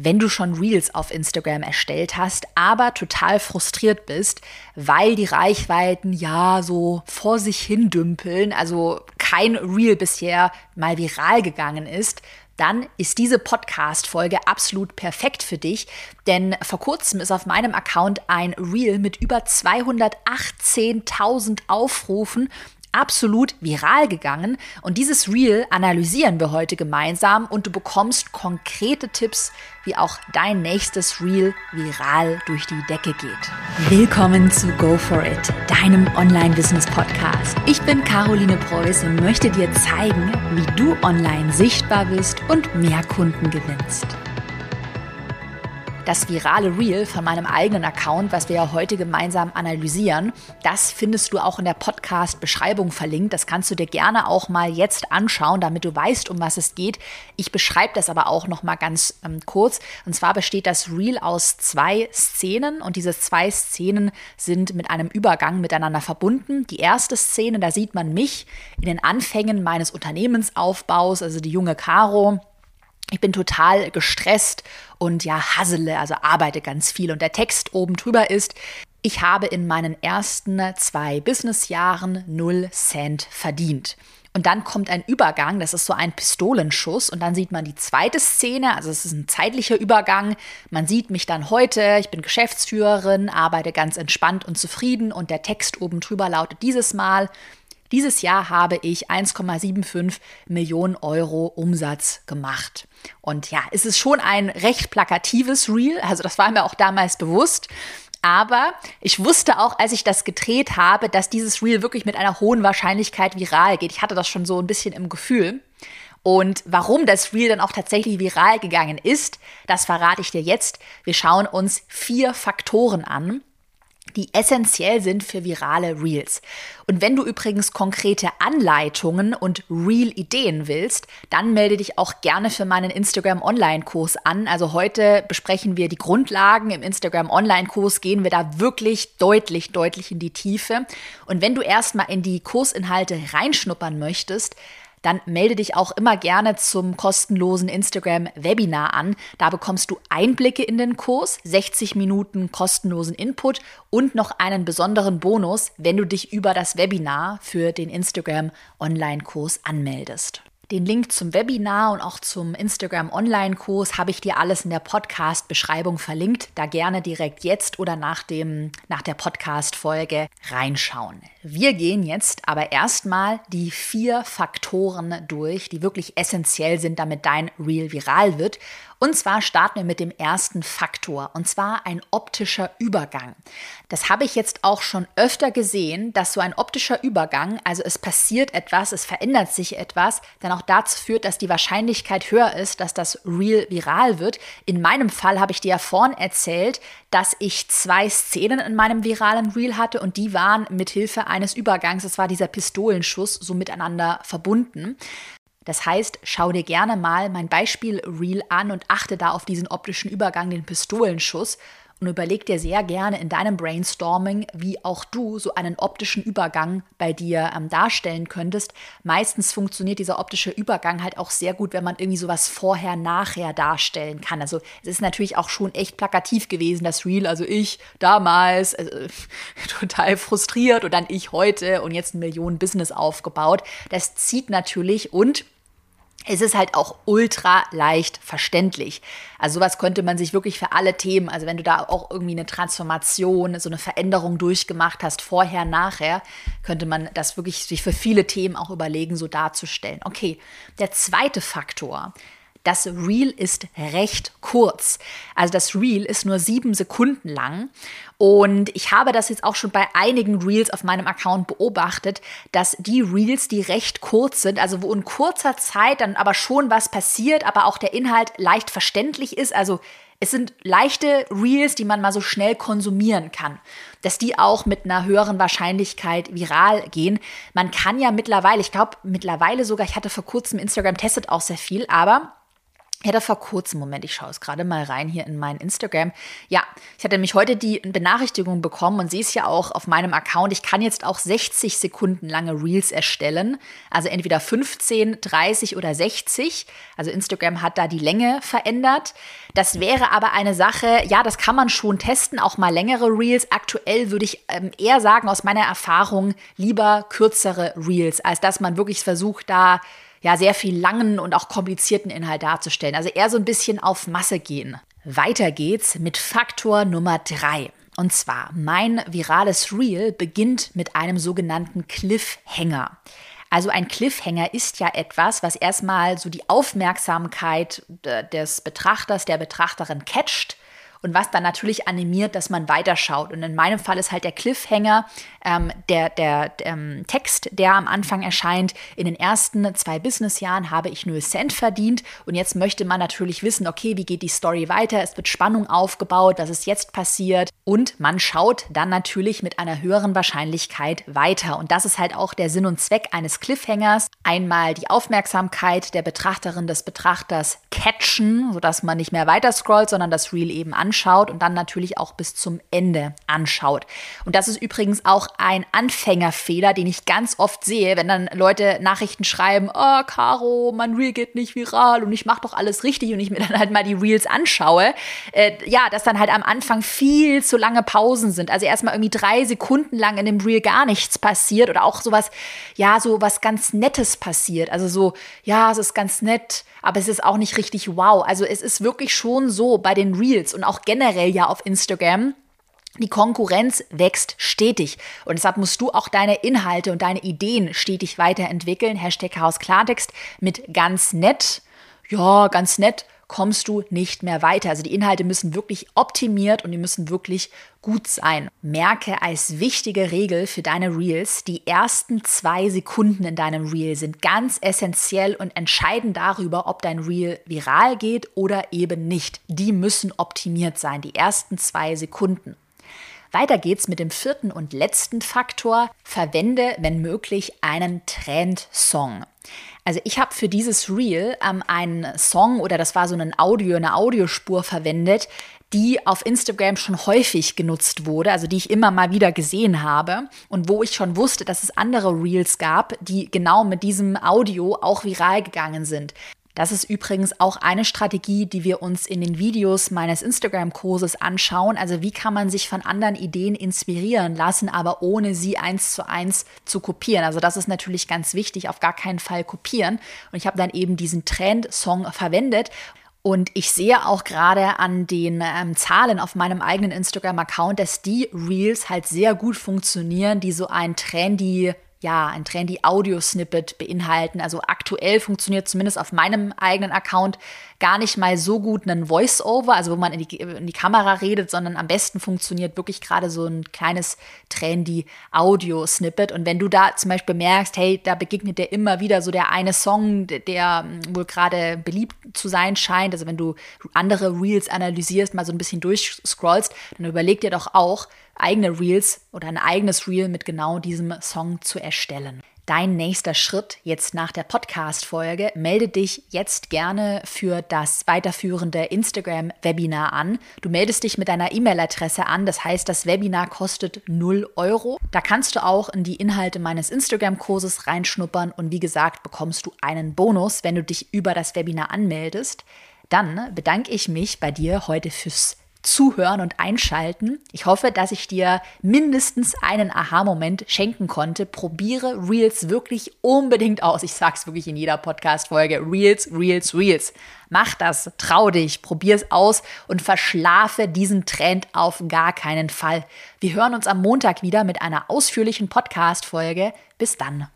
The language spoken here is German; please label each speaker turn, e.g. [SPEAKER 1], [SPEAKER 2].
[SPEAKER 1] wenn du schon Reels auf Instagram erstellt hast, aber total frustriert bist, weil die Reichweiten ja so vor sich hin dümpeln, also kein Reel bisher mal viral gegangen ist, dann ist diese Podcast-Folge absolut perfekt für dich, denn vor kurzem ist auf meinem Account ein Reel mit über 218.000 Aufrufen absolut viral gegangen und dieses Reel analysieren wir heute gemeinsam und du bekommst konkrete Tipps, wie auch dein nächstes Reel viral durch die Decke geht. Willkommen zu Go For It, deinem Online-Business-Podcast. Ich bin Caroline Preuß und möchte dir zeigen, wie du online sichtbar bist und mehr Kunden gewinnst das virale Reel von meinem eigenen Account, was wir ja heute gemeinsam analysieren, das findest du auch in der Podcast-Beschreibung verlinkt. Das kannst du dir gerne auch mal jetzt anschauen, damit du weißt, um was es geht. Ich beschreibe das aber auch noch mal ganz ähm, kurz. Und zwar besteht das Reel aus zwei Szenen und diese zwei Szenen sind mit einem Übergang miteinander verbunden. Die erste Szene, da sieht man mich in den Anfängen meines Unternehmensaufbaus, also die junge Caro ich bin total gestresst und ja, hassele, also arbeite ganz viel. Und der Text oben drüber ist, ich habe in meinen ersten zwei Businessjahren null Cent verdient. Und dann kommt ein Übergang, das ist so ein Pistolenschuss. Und dann sieht man die zweite Szene, also es ist ein zeitlicher Übergang. Man sieht mich dann heute, ich bin Geschäftsführerin, arbeite ganz entspannt und zufrieden. Und der Text oben drüber lautet dieses Mal, dieses Jahr habe ich 1,75 Millionen Euro Umsatz gemacht. Und ja, es ist schon ein recht plakatives Reel, also das war mir auch damals bewusst. Aber ich wusste auch, als ich das gedreht habe, dass dieses Reel wirklich mit einer hohen Wahrscheinlichkeit viral geht. Ich hatte das schon so ein bisschen im Gefühl. Und warum das Reel dann auch tatsächlich viral gegangen ist, das verrate ich dir jetzt. Wir schauen uns vier Faktoren an, die essentiell sind für virale Reels. Und wenn du übrigens konkrete Anleitungen und Reel-Ideen willst, dann melde dich auch gerne für meinen Instagram Online-Kurs an. Also heute besprechen wir die Grundlagen. Im Instagram Online-Kurs gehen wir da wirklich deutlich, deutlich in die Tiefe. Und wenn du erstmal in die Kursinhalte reinschnuppern möchtest, dann melde dich auch immer gerne zum kostenlosen Instagram-Webinar an. Da bekommst du Einblicke in den Kurs, 60 Minuten kostenlosen Input und noch einen besonderen Bonus, wenn du dich über das Webinar für den Instagram-Online-Kurs anmeldest. Den Link zum Webinar und auch zum Instagram Online-Kurs habe ich dir alles in der Podcast-Beschreibung verlinkt. Da gerne direkt jetzt oder nach, dem, nach der Podcast-Folge reinschauen. Wir gehen jetzt aber erstmal die vier Faktoren durch, die wirklich essentiell sind, damit dein Reel viral wird. Und zwar starten wir mit dem ersten Faktor, und zwar ein optischer Übergang. Das habe ich jetzt auch schon öfter gesehen, dass so ein optischer Übergang, also es passiert etwas, es verändert sich etwas, dann auch dazu führt, dass die Wahrscheinlichkeit höher ist, dass das Reel viral wird. In meinem Fall habe ich dir ja vorhin erzählt, dass ich zwei Szenen in meinem viralen Reel hatte und die waren mit Hilfe eines Übergangs, das war dieser Pistolenschuss, so miteinander verbunden. Das heißt, schau dir gerne mal mein Beispiel Reel an und achte da auf diesen optischen Übergang, den Pistolenschuss und überleg dir sehr gerne in deinem Brainstorming, wie auch du so einen optischen Übergang bei dir ähm, darstellen könntest. Meistens funktioniert dieser optische Übergang halt auch sehr gut, wenn man irgendwie sowas vorher, nachher darstellen kann. Also es ist natürlich auch schon echt plakativ gewesen, das Reel. Also ich damals äh, total frustriert und dann ich heute und jetzt ein Millionen Business aufgebaut. Das zieht natürlich und es ist halt auch ultra leicht verständlich. Also sowas könnte man sich wirklich für alle Themen, also wenn du da auch irgendwie eine Transformation, so eine Veränderung durchgemacht hast, vorher, nachher, könnte man das wirklich sich für viele Themen auch überlegen, so darzustellen. Okay, der zweite Faktor, das Reel ist recht kurz. Also das Reel ist nur sieben Sekunden lang. Und ich habe das jetzt auch schon bei einigen Reels auf meinem Account beobachtet, dass die Reels, die recht kurz sind, also wo in kurzer Zeit dann aber schon was passiert, aber auch der Inhalt leicht verständlich ist, also es sind leichte Reels, die man mal so schnell konsumieren kann, dass die auch mit einer höheren Wahrscheinlichkeit viral gehen. Man kann ja mittlerweile, ich glaube mittlerweile sogar, ich hatte vor kurzem Instagram testet auch sehr viel, aber Ich hatte vor kurzem, Moment, ich schaue es gerade mal rein hier in mein Instagram. Ja, ich hatte nämlich heute die Benachrichtigung bekommen und sehe es ja auch auf meinem Account. Ich kann jetzt auch 60 Sekunden lange Reels erstellen. Also entweder 15, 30 oder 60. Also Instagram hat da die Länge verändert. Das wäre aber eine Sache, ja, das kann man schon testen, auch mal längere Reels. Aktuell würde ich ähm, eher sagen, aus meiner Erfahrung, lieber kürzere Reels, als dass man wirklich versucht, da ja sehr viel langen und auch komplizierten Inhalt darzustellen. Also eher so ein bisschen auf Masse gehen. Weiter geht's mit Faktor Nummer drei. Und zwar, mein virales Reel beginnt mit einem sogenannten Cliffhanger. Also ein Cliffhanger ist ja etwas, was erstmal so die Aufmerksamkeit des Betrachters, der Betrachterin catcht und was dann natürlich animiert, dass man weiterschaut. Und in meinem Fall ist halt der Cliffhanger ähm, der, der, ähm, Text, der am Anfang erscheint. In den ersten zwei Businessjahren habe ich nur Cent verdient und jetzt möchte man natürlich wissen, okay, wie geht die Story weiter? Es wird Spannung aufgebaut, was ist jetzt passiert? Und man schaut dann natürlich mit einer höheren Wahrscheinlichkeit weiter. Und das ist halt auch der Sinn und Zweck eines Cliffhangers. Einmal die Aufmerksamkeit der Betrachterin des Betrachters catchen, sodass man nicht mehr weiter scrollt, sondern das Reel eben anschaut und dann natürlich auch bis zum Ende anschaut. Und das ist übrigens auch ein Anfängerfehler, den ich ganz oft sehe, wenn dann Leute Nachrichten schreiben, oh, Caro, mein Reel geht nicht viral und ich mache doch alles richtig und ich mir dann halt mal die Reels anschaue. Äh, ja, dass dann halt am Anfang viel zu lange Pausen sind. Also erstmal irgendwie drei Sekunden lang in dem Reel gar nichts passiert oder auch sowas, ja, so was ganz Nettes passiert. Also so, ja, es ist ganz nett, aber es ist auch nicht richtig wow. Also es ist wirklich schon so bei den Reels und auch generell ja auf Instagram. Die Konkurrenz wächst stetig und deshalb musst du auch deine Inhalte und deine Ideen stetig weiterentwickeln. Hashtag Chaos Klartext mit ganz nett. Ja, ganz nett kommst du nicht mehr weiter. Also die Inhalte müssen wirklich optimiert und die müssen wirklich gut sein. Merke als wichtige Regel für deine Reels, die ersten zwei Sekunden in deinem Reel sind ganz essentiell und entscheiden darüber, ob dein Reel viral geht oder eben nicht. Die müssen optimiert sein, die ersten zwei Sekunden. Weiter geht's mit dem vierten und letzten Faktor. Verwende, wenn möglich, einen Trendsong. Also ich habe für dieses Reel ähm, einen Song oder das war so ein Audio, eine Audiospur verwendet, die auf Instagram schon häufig genutzt wurde, also die ich immer mal wieder gesehen habe und wo ich schon wusste, dass es andere Reels gab, die genau mit diesem Audio auch viral gegangen sind. Das ist übrigens auch eine Strategie, die wir uns in den Videos meines Instagram-Kurses anschauen. Also wie kann man sich von anderen Ideen inspirieren lassen, aber ohne sie eins zu eins zu kopieren. Also das ist natürlich ganz wichtig, auf gar keinen Fall kopieren. Und ich habe dann eben diesen Trend-Song verwendet. Und ich sehe auch gerade an den ähm, Zahlen auf meinem eigenen Instagram-Account, dass die Reels halt sehr gut funktionieren, die so ein trendy ja, ein trendy Audio-Snippet beinhalten. Also aktuell funktioniert zumindest auf meinem eigenen Account gar nicht mal so gut ein Voice-Over, also wo man in die, in die Kamera redet, sondern am besten funktioniert wirklich gerade so ein kleines trendy Audio-Snippet. Und wenn du da zum Beispiel merkst, hey, da begegnet dir immer wieder so der eine Song, der hm, wohl gerade beliebt zu sein scheint, also wenn du andere Reels analysierst, mal so ein bisschen durchscrollst, dann überleg dir doch auch, eigene Reels oder ein eigenes Reel mit genau diesem Song zu erstellen dein nächster Schritt jetzt nach der Podcast-Folge. Melde dich jetzt gerne für das weiterführende Instagram-Webinar an. Du meldest dich mit deiner E-Mail-Adresse an. Das heißt, das Webinar kostet 0 Euro. Da kannst du auch in die Inhalte meines Instagram-Kurses reinschnuppern und wie gesagt, bekommst du einen Bonus, wenn du dich über das Webinar anmeldest. Dann bedanke ich mich bei dir heute fürs Zuhören und Einschalten. Ich hoffe, dass ich dir mindestens einen Aha-Moment schenken konnte. Probiere Reels wirklich unbedingt aus. Ich sage es wirklich in jeder Podcast-Folge. Reels, Reels, Reels. Mach das, trau dich, probier es aus und verschlafe diesen Trend auf gar keinen Fall. Wir hören uns am Montag wieder mit einer ausführlichen Podcast-Folge. Bis dann.